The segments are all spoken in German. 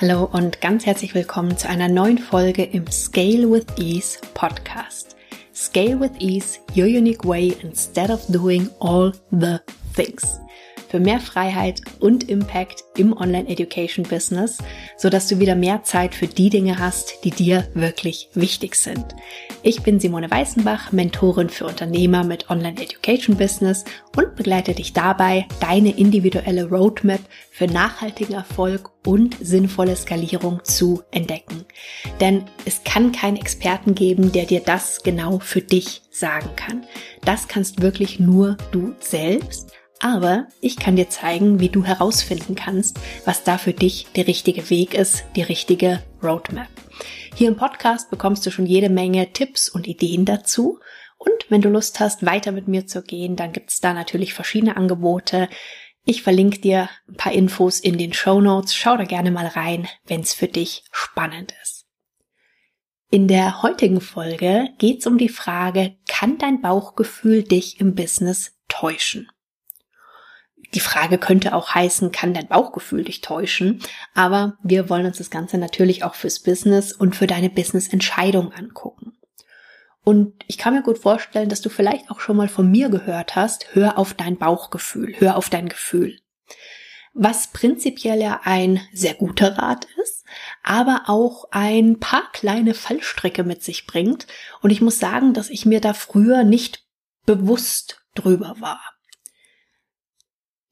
Hallo und ganz herzlich willkommen zu einer neuen Folge im Scale with Ease Podcast. Scale with Ease, your unique way instead of doing all the things für mehr Freiheit und Impact im Online-Education-Business, sodass du wieder mehr Zeit für die Dinge hast, die dir wirklich wichtig sind. Ich bin Simone Weißenbach, Mentorin für Unternehmer mit Online-Education-Business und begleite dich dabei, deine individuelle Roadmap für nachhaltigen Erfolg und sinnvolle Skalierung zu entdecken. Denn es kann keinen Experten geben, der dir das genau für dich sagen kann. Das kannst wirklich nur du selbst. Aber ich kann dir zeigen, wie du herausfinden kannst, was da für dich der richtige Weg ist, die richtige Roadmap. Hier im Podcast bekommst du schon jede Menge Tipps und Ideen dazu. Und wenn du Lust hast, weiter mit mir zu gehen, dann gibt's da natürlich verschiedene Angebote. Ich verlinke dir ein paar Infos in den Show Notes. Schau da gerne mal rein, wenn's für dich spannend ist. In der heutigen Folge geht's um die Frage, kann dein Bauchgefühl dich im Business täuschen? Die Frage könnte auch heißen, kann dein Bauchgefühl dich täuschen? Aber wir wollen uns das Ganze natürlich auch fürs Business und für deine Business-Entscheidung angucken. Und ich kann mir gut vorstellen, dass du vielleicht auch schon mal von mir gehört hast, hör auf dein Bauchgefühl, hör auf dein Gefühl. Was prinzipiell ja ein sehr guter Rat ist, aber auch ein paar kleine Fallstricke mit sich bringt. Und ich muss sagen, dass ich mir da früher nicht bewusst drüber war.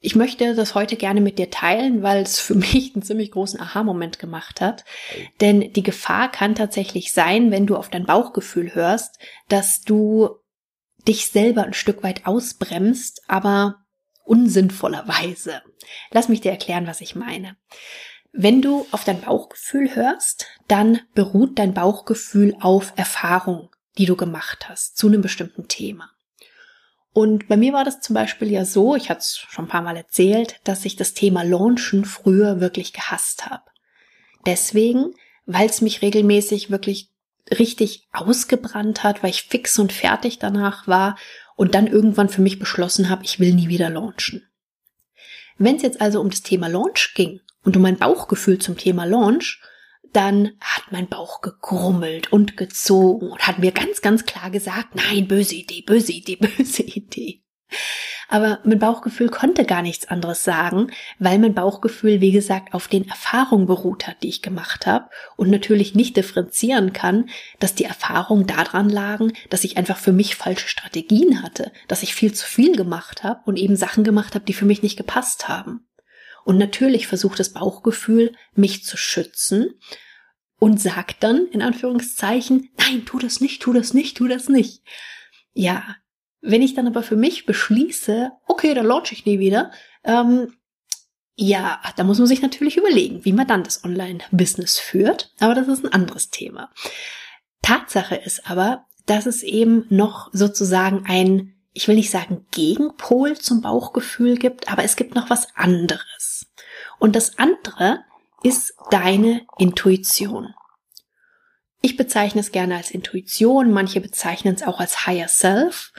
Ich möchte das heute gerne mit dir teilen, weil es für mich einen ziemlich großen Aha-Moment gemacht hat. Denn die Gefahr kann tatsächlich sein, wenn du auf dein Bauchgefühl hörst, dass du dich selber ein Stück weit ausbremst, aber unsinnvollerweise. Lass mich dir erklären, was ich meine. Wenn du auf dein Bauchgefühl hörst, dann beruht dein Bauchgefühl auf Erfahrung, die du gemacht hast zu einem bestimmten Thema. Und bei mir war das zum Beispiel ja so, ich hatte es schon ein paar Mal erzählt, dass ich das Thema Launchen früher wirklich gehasst habe. Deswegen, weil es mich regelmäßig wirklich richtig ausgebrannt hat, weil ich fix und fertig danach war und dann irgendwann für mich beschlossen habe, ich will nie wieder launchen. Wenn es jetzt also um das Thema Launch ging und um mein Bauchgefühl zum Thema Launch, dann hat mein Bauch gegrummelt und gezogen und hat mir ganz, ganz klar gesagt, nein, böse Idee, böse Idee, böse Idee. Aber mein Bauchgefühl konnte gar nichts anderes sagen, weil mein Bauchgefühl, wie gesagt, auf den Erfahrungen beruht hat, die ich gemacht habe und natürlich nicht differenzieren kann, dass die Erfahrungen daran lagen, dass ich einfach für mich falsche Strategien hatte, dass ich viel zu viel gemacht habe und eben Sachen gemacht habe, die für mich nicht gepasst haben. Und natürlich versucht das Bauchgefühl, mich zu schützen und sagt dann in Anführungszeichen, nein, tu das nicht, tu das nicht, tu das nicht. Ja, wenn ich dann aber für mich beschließe, okay, dann launch ich nie wieder, ähm, ja, da muss man sich natürlich überlegen, wie man dann das Online-Business führt, aber das ist ein anderes Thema. Tatsache ist aber, dass es eben noch sozusagen ein ich will nicht sagen Gegenpol zum Bauchgefühl gibt, aber es gibt noch was anderes. Und das andere ist deine Intuition. Ich bezeichne es gerne als Intuition, manche bezeichnen es auch als Higher Self.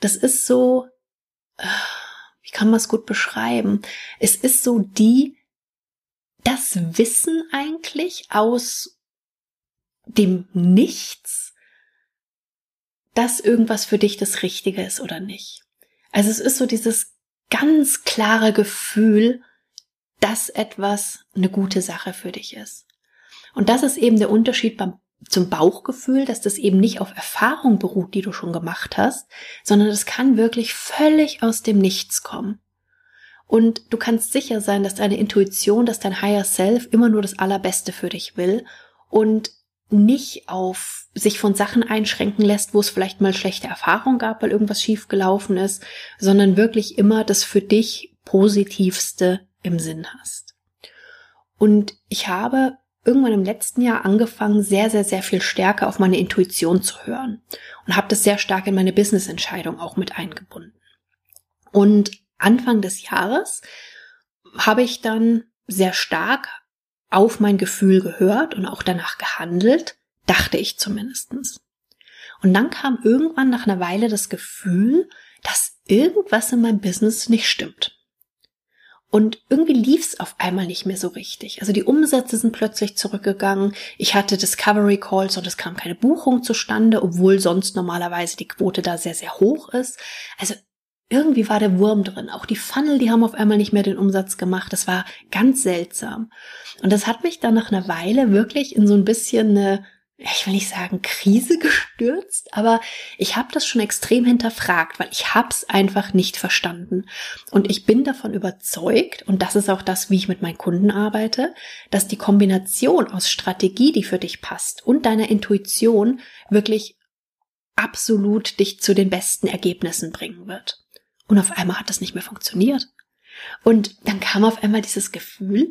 Das ist so, äh, wie kann man es gut beschreiben? Es ist so die, das Wissen eigentlich aus dem Nichts, dass irgendwas für dich das Richtige ist oder nicht. Also es ist so dieses ganz klare Gefühl, dass etwas eine gute Sache für dich ist. Und das ist eben der Unterschied beim, zum Bauchgefühl, dass das eben nicht auf Erfahrung beruht, die du schon gemacht hast, sondern es kann wirklich völlig aus dem Nichts kommen. Und du kannst sicher sein, dass deine Intuition, dass dein Higher Self immer nur das Allerbeste für dich will und nicht auf sich von Sachen einschränken lässt, wo es vielleicht mal schlechte Erfahrungen gab, weil irgendwas schiefgelaufen ist, sondern wirklich immer das für dich Positivste im Sinn hast. Und ich habe irgendwann im letzten Jahr angefangen, sehr, sehr, sehr viel stärker auf meine Intuition zu hören und habe das sehr stark in meine Business-Entscheidung auch mit eingebunden. Und Anfang des Jahres habe ich dann sehr stark auf mein Gefühl gehört und auch danach gehandelt, dachte ich zumindestens. Und dann kam irgendwann nach einer Weile das Gefühl, dass irgendwas in meinem Business nicht stimmt. Und irgendwie lief es auf einmal nicht mehr so richtig. Also die Umsätze sind plötzlich zurückgegangen. Ich hatte Discovery Calls und es kam keine Buchung zustande, obwohl sonst normalerweise die Quote da sehr, sehr hoch ist. Also irgendwie war der Wurm drin. Auch die Funnel, die haben auf einmal nicht mehr den Umsatz gemacht. Das war ganz seltsam. Und das hat mich dann nach einer Weile wirklich in so ein bisschen eine ich will nicht sagen Krise gestürzt, aber ich habe das schon extrem hinterfragt, weil ich habe es einfach nicht verstanden. Und ich bin davon überzeugt, und das ist auch das, wie ich mit meinen Kunden arbeite, dass die Kombination aus Strategie, die für dich passt, und deiner Intuition wirklich absolut dich zu den besten Ergebnissen bringen wird. Und auf einmal hat das nicht mehr funktioniert. Und dann kam auf einmal dieses Gefühl,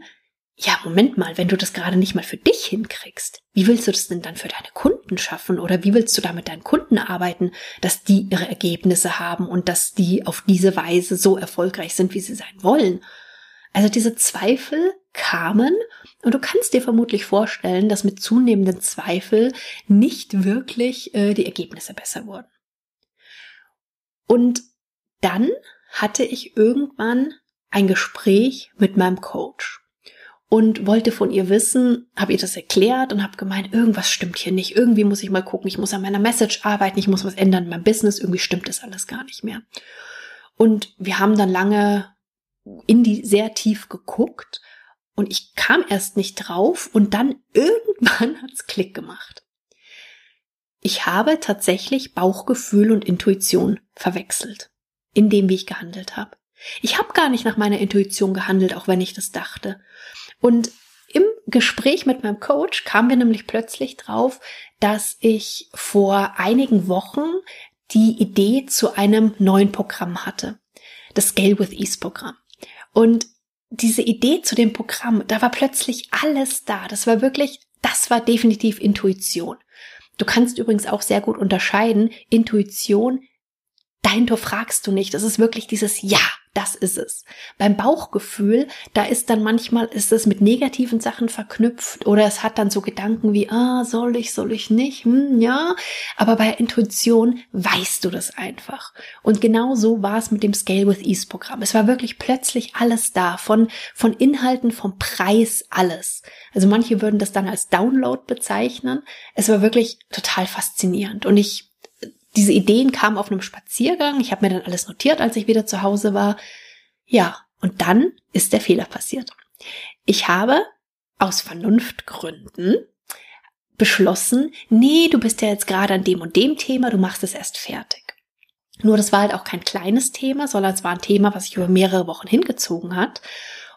ja, Moment mal, wenn du das gerade nicht mal für dich hinkriegst, wie willst du das denn dann für deine Kunden schaffen? Oder wie willst du da mit deinen Kunden arbeiten, dass die ihre Ergebnisse haben und dass die auf diese Weise so erfolgreich sind, wie sie sein wollen? Also diese Zweifel kamen und du kannst dir vermutlich vorstellen, dass mit zunehmenden Zweifel nicht wirklich äh, die Ergebnisse besser wurden. Und dann hatte ich irgendwann ein Gespräch mit meinem Coach und wollte von ihr wissen, habe ihr das erklärt und habe gemeint, irgendwas stimmt hier nicht. Irgendwie muss ich mal gucken, ich muss an meiner Message arbeiten, ich muss was ändern in meinem Business, irgendwie stimmt das alles gar nicht mehr. Und wir haben dann lange in die sehr tief geguckt und ich kam erst nicht drauf und dann irgendwann hat's Klick gemacht. Ich habe tatsächlich Bauchgefühl und Intuition verwechselt, in dem, wie ich gehandelt habe. Ich habe gar nicht nach meiner Intuition gehandelt, auch wenn ich das dachte. Und im Gespräch mit meinem Coach kamen wir nämlich plötzlich drauf, dass ich vor einigen Wochen die Idee zu einem neuen Programm hatte. Das Scale with Ease Programm. Und diese Idee zu dem Programm, da war plötzlich alles da. Das war wirklich, das war definitiv Intuition. Du kannst übrigens auch sehr gut unterscheiden, Intuition, dein Tor fragst du nicht. Das ist wirklich dieses Ja, das ist es. Beim Bauchgefühl, da ist dann manchmal, ist es mit negativen Sachen verknüpft oder es hat dann so Gedanken wie, ah, soll ich, soll ich nicht, hm, ja. Aber bei Intuition weißt du das einfach. Und genau so war es mit dem Scale with Ease Programm. Es war wirklich plötzlich alles da, von, von Inhalten, vom Preis, alles. Also manche würden das dann als Download bezeichnen. Es war wirklich total faszinierend. Und ich diese Ideen kamen auf einem Spaziergang. Ich habe mir dann alles notiert, als ich wieder zu Hause war. Ja, und dann ist der Fehler passiert. Ich habe aus Vernunftgründen beschlossen, nee, du bist ja jetzt gerade an dem und dem Thema, du machst es erst fertig. Nur das war halt auch kein kleines Thema, sondern es war ein Thema, was sich über mehrere Wochen hingezogen hat.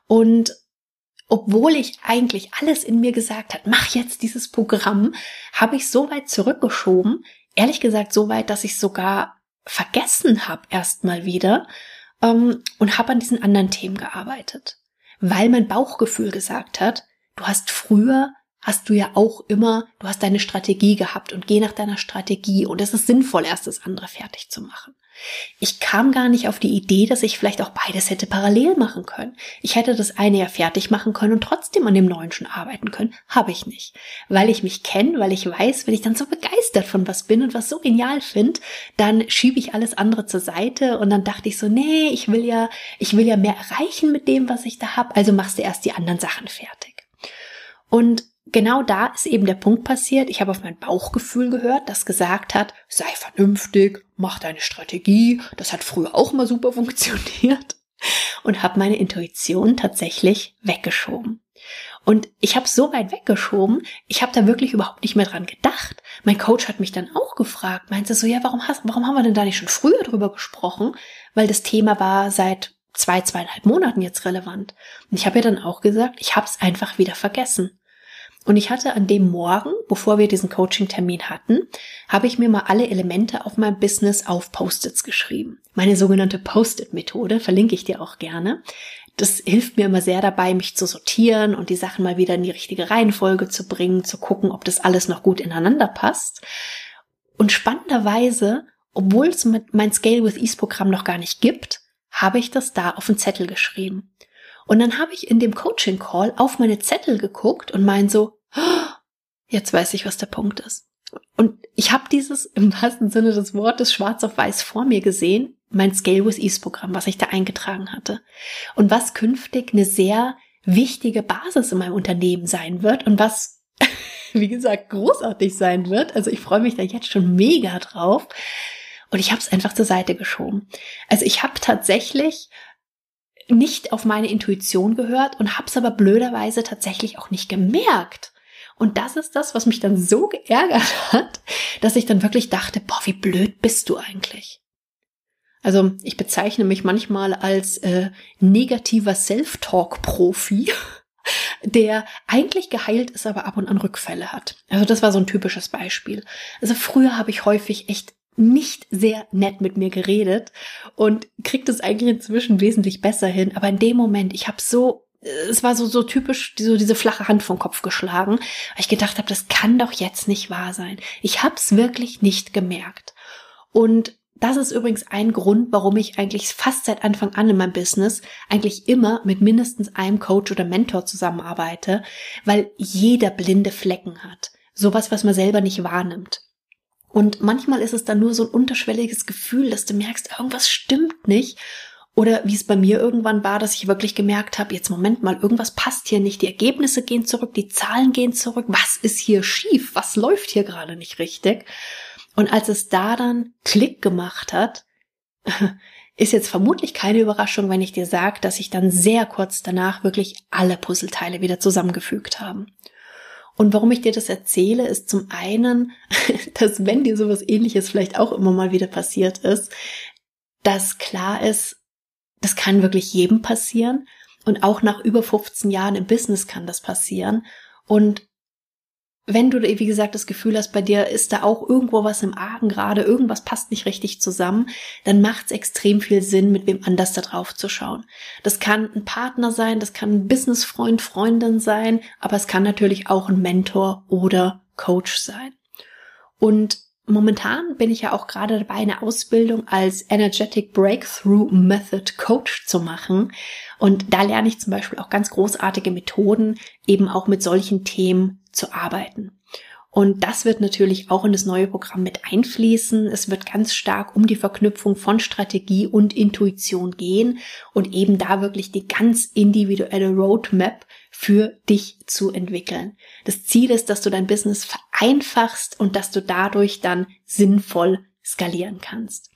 Und obwohl ich eigentlich alles in mir gesagt hat, mach jetzt dieses Programm, habe ich so weit zurückgeschoben, ehrlich gesagt so weit, dass ich sogar vergessen habe erstmal wieder ähm, und habe an diesen anderen Themen gearbeitet, weil mein Bauchgefühl gesagt hat, du hast früher hast du ja auch immer, du hast deine Strategie gehabt und geh nach deiner Strategie und es ist sinnvoll, erst das andere fertig zu machen. Ich kam gar nicht auf die Idee, dass ich vielleicht auch beides hätte parallel machen können. Ich hätte das eine ja fertig machen können und trotzdem an dem neuen schon arbeiten können. Habe ich nicht. Weil ich mich kenne, weil ich weiß, wenn ich dann so begeistert von was bin und was so genial finde, dann schiebe ich alles andere zur Seite und dann dachte ich so, nee, ich will ja, ich will ja mehr erreichen mit dem, was ich da habe, also machst du erst die anderen Sachen fertig. Und genau da ist eben der Punkt passiert. Ich habe auf mein Bauchgefühl gehört, das gesagt hat, sei vernünftig, mach deine Strategie. Das hat früher auch mal super funktioniert. Und habe meine Intuition tatsächlich weggeschoben. Und ich habe so weit weggeschoben, ich habe da wirklich überhaupt nicht mehr dran gedacht. Mein Coach hat mich dann auch gefragt, meinte so, ja, warum, hast, warum haben wir denn da nicht schon früher drüber gesprochen? Weil das Thema war seit zwei, zweieinhalb Monaten jetzt relevant. Und ich habe ihr dann auch gesagt, ich habe es einfach wieder vergessen. Und ich hatte an dem Morgen, bevor wir diesen Coaching-Termin hatten, habe ich mir mal alle Elemente auf meinem Business auf Post-its geschrieben. Meine sogenannte Post-it-Methode verlinke ich dir auch gerne. Das hilft mir immer sehr dabei, mich zu sortieren und die Sachen mal wieder in die richtige Reihenfolge zu bringen, zu gucken, ob das alles noch gut ineinander passt. Und spannenderweise, obwohl es mein Scale with Ease Programm noch gar nicht gibt, habe ich das da auf den Zettel geschrieben. Und dann habe ich in dem Coaching Call auf meine Zettel geguckt und mein so, Jetzt weiß ich, was der Punkt ist. Und ich habe dieses im wahrsten Sinne des Wortes schwarz auf weiß vor mir gesehen. mein Scale with Ease Programm, was ich da eingetragen hatte. Und was künftig eine sehr wichtige Basis in meinem Unternehmen sein wird und was, wie gesagt, großartig sein wird. Also ich freue mich da jetzt schon mega drauf. Und ich habe es einfach zur Seite geschoben. Also ich habe tatsächlich nicht auf meine Intuition gehört und habe es aber blöderweise tatsächlich auch nicht gemerkt. Und das ist das, was mich dann so geärgert hat, dass ich dann wirklich dachte, boah, wie blöd bist du eigentlich? Also ich bezeichne mich manchmal als äh, negativer Self-Talk-Profi, der eigentlich geheilt ist, aber ab und an Rückfälle hat. Also das war so ein typisches Beispiel. Also früher habe ich häufig echt nicht sehr nett mit mir geredet und kriegt es eigentlich inzwischen wesentlich besser hin. Aber in dem Moment, ich habe so es war so so typisch so diese flache Hand vom Kopf geschlagen, weil ich gedacht habe, das kann doch jetzt nicht wahr sein. Ich habe es wirklich nicht gemerkt. Und das ist übrigens ein Grund, warum ich eigentlich fast seit Anfang an in meinem Business eigentlich immer mit mindestens einem Coach oder Mentor zusammenarbeite, weil jeder blinde Flecken hat. Sowas, was man selber nicht wahrnimmt. Und manchmal ist es dann nur so ein unterschwelliges Gefühl, dass du merkst, irgendwas stimmt nicht. Oder wie es bei mir irgendwann war, dass ich wirklich gemerkt habe, jetzt Moment mal, irgendwas passt hier nicht. Die Ergebnisse gehen zurück, die Zahlen gehen zurück. Was ist hier schief? Was läuft hier gerade nicht richtig? Und als es da dann Klick gemacht hat, ist jetzt vermutlich keine Überraschung, wenn ich dir sage, dass sich dann sehr kurz danach wirklich alle Puzzleteile wieder zusammengefügt haben. Und warum ich dir das erzähle, ist zum einen, dass wenn dir sowas ähnliches vielleicht auch immer mal wieder passiert ist, dass klar ist, das kann wirklich jedem passieren. Und auch nach über 15 Jahren im Business kann das passieren. Und wenn du, wie gesagt, das Gefühl hast, bei dir ist da auch irgendwo was im Argen gerade, irgendwas passt nicht richtig zusammen, dann macht es extrem viel Sinn, mit wem anders da drauf zu schauen. Das kann ein Partner sein, das kann ein Businessfreund, Freundin sein, aber es kann natürlich auch ein Mentor oder Coach sein. Und momentan bin ich ja auch gerade dabei, eine Ausbildung als Energetic Breakthrough Method Coach zu machen. Und da lerne ich zum Beispiel auch ganz großartige Methoden, eben auch mit solchen Themen zu arbeiten. Und das wird natürlich auch in das neue Programm mit einfließen. Es wird ganz stark um die Verknüpfung von Strategie und Intuition gehen und eben da wirklich die ganz individuelle Roadmap für dich zu entwickeln. Das Ziel ist, dass du dein Business vereinfachst und dass du dadurch dann sinnvoll skalieren kannst.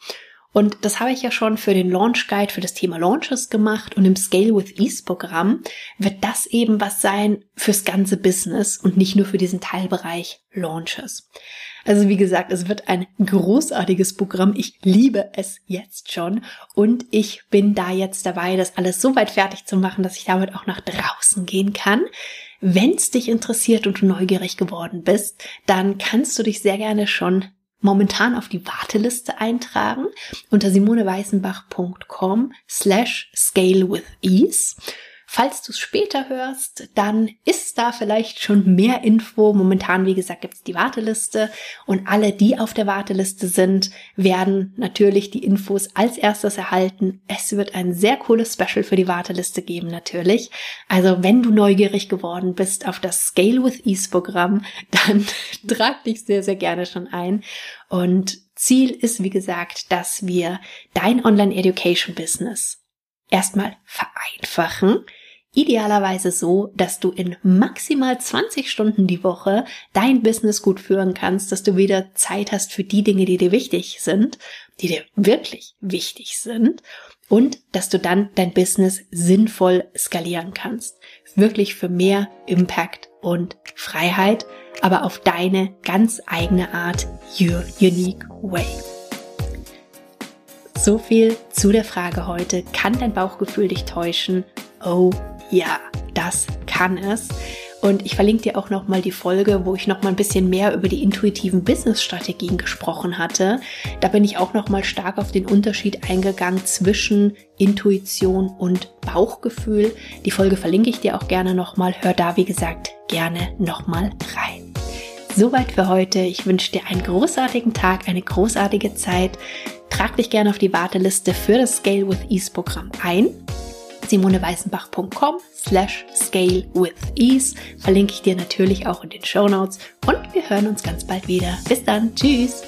Und das habe ich ja schon für den Launch Guide für das Thema Launches gemacht und im Scale with Ease Programm wird das eben was sein fürs ganze Business und nicht nur für diesen Teilbereich Launches. Also wie gesagt, es wird ein großartiges Programm. Ich liebe es jetzt schon und ich bin da jetzt dabei, das alles so weit fertig zu machen, dass ich damit auch nach draußen gehen kann. Wenn es dich interessiert und du neugierig geworden bist, dann kannst du dich sehr gerne schon momentan auf die Warteliste eintragen unter simoneweißenbach.com slash scale with ease. Falls du es später hörst, dann ist da vielleicht schon mehr Info. Momentan, wie gesagt, gibt es die Warteliste und alle, die auf der Warteliste sind, werden natürlich die Infos als erstes erhalten. Es wird ein sehr cooles Special für die Warteliste geben, natürlich. Also, wenn du neugierig geworden bist auf das Scale with Ease Programm, dann trag dich sehr, sehr gerne schon ein. Und Ziel ist, wie gesagt, dass wir dein Online Education Business erstmal vereinfachen, Idealerweise so, dass du in maximal 20 Stunden die Woche dein Business gut führen kannst, dass du wieder Zeit hast für die Dinge, die dir wichtig sind, die dir wirklich wichtig sind und dass du dann dein Business sinnvoll skalieren kannst. Wirklich für mehr Impact und Freiheit, aber auf deine ganz eigene Art, your unique way. So viel zu der Frage heute. Kann dein Bauchgefühl dich täuschen? Oh ja, das kann es. Und ich verlinke dir auch nochmal die Folge, wo ich nochmal ein bisschen mehr über die intuitiven Business-Strategien gesprochen hatte. Da bin ich auch nochmal stark auf den Unterschied eingegangen zwischen Intuition und Bauchgefühl. Die Folge verlinke ich dir auch gerne nochmal. Hör da, wie gesagt, gerne nochmal rein. Soweit für heute. Ich wünsche dir einen großartigen Tag, eine großartige Zeit. Trag dich gerne auf die Warteliste für das Scale with Ease Programm ein simoneweißenbach.com slash scale with ease. Verlinke ich dir natürlich auch in den Show Notes und wir hören uns ganz bald wieder. Bis dann. Tschüss.